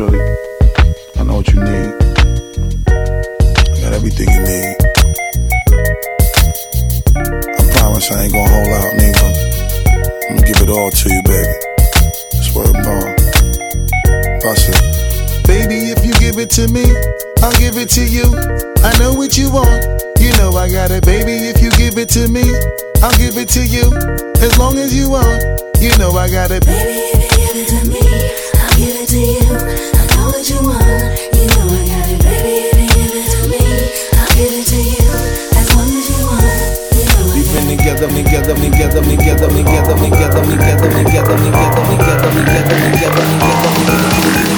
I know what you need. I got everything you need. I promise I ain't gonna hold out, nigga. I'm gonna give it all to you, baby. Swear where I'm Baby, if you give it to me, I'll give it to you. I know what you want. You know I got it, baby. If you give it to me, I'll give it to you. As long as you want, you know I got it. Baby, Together, together, together, together, together, together, together, together, together, together, together, together.